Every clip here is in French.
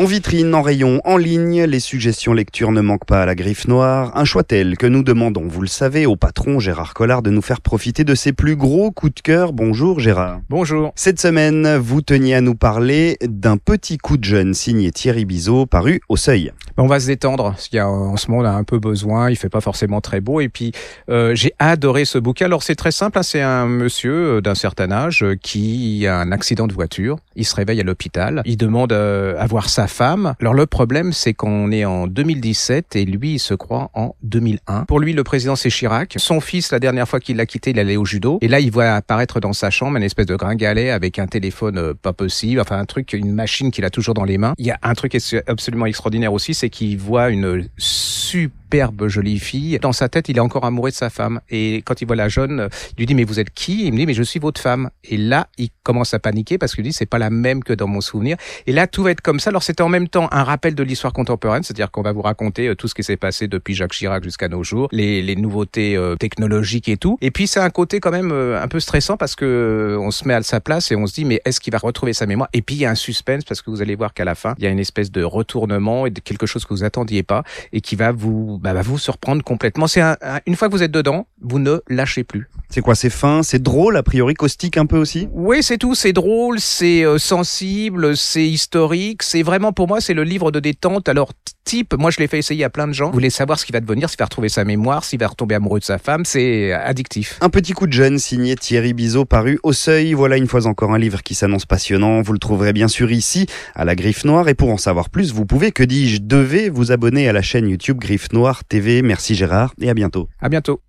En vitrine, en rayon, en ligne, les suggestions lecture ne manquent pas à la griffe noire. Un choix tel que nous demandons, vous le savez, au patron Gérard Collard de nous faire profiter de ses plus gros coups de cœur. Bonjour Gérard. Bonjour. Cette semaine, vous teniez à nous parler d'un petit coup de jeune signé Thierry Bizot paru au seuil. On va se détendre. Il y a, en ce moment, on a un peu besoin. Il fait pas forcément très beau. Et puis, euh, j'ai adoré ce bouquin. Alors, c'est très simple. Hein. C'est un monsieur euh, d'un certain âge euh, qui a un accident de voiture. Il se réveille à l'hôpital. Il demande à voir sa femme. Alors, le problème, c'est qu'on est en 2017 et lui, il se croit en 2001. Pour lui, le président, c'est Chirac. Son fils, la dernière fois qu'il l'a quitté, il allait au judo. Et là, il voit apparaître dans sa chambre une espèce de gringalet avec un téléphone pas possible. Enfin, un truc, une machine qu'il a toujours dans les mains. Il y a un truc absolument extraordinaire aussi, c'est qu'il voit une superbe jolie fille. Dans sa tête, il est encore amoureux de sa femme. Et quand il voit la jeune, il lui dit mais vous êtes qui? Il me dit mais je suis votre femme. Et là, il commence à paniquer parce qu'il dit c'est pas la même que dans mon souvenir. Et là, tout va être comme ça. Alors c'était en même temps un rappel de l'histoire contemporaine, c'est-à-dire qu'on va vous raconter euh, tout ce qui s'est passé depuis Jacques Chirac jusqu'à nos jours, les, nouveautés euh, technologiques et tout. Et puis c'est un côté quand même euh, un peu stressant parce que on se met à sa place et on se dit mais est-ce qu'il va retrouver sa mémoire? Et puis il y a un suspense parce que vous allez voir qu'à la fin il y a une espèce de retournement et de quelque chose que vous attendiez pas et qui va vous bah, vous surprendre complètement. C'est une fois que vous êtes dedans, vous ne lâchez plus. C'est quoi C'est fin, c'est drôle, a priori caustique un peu aussi? Oui, c'est tout. C'est drôle, c'est euh, sensible, c'est historique. C'est vraiment pour moi, c'est le livre de détente. Alors type, moi je l'ai fait essayer à plein de gens. Vous voulez savoir ce qui va devenir, s'il va retrouver sa mémoire, s'il va retomber amoureux de sa femme, c'est addictif. Un petit coup de jeune signé Thierry Bizot paru au Seuil. Voilà une fois encore un livre qui s'annonce passionnant. Vous le trouverez bien sûr ici à la Griffe Noire. Et pour en savoir plus, vous pouvez, que dis-je, devez vous abonner à la chaîne YouTube Griffe Noire TV. Merci Gérard et à bientôt. À bientôt.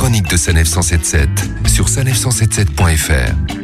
Chroniques de Sanef 177 sur sanef177.fr.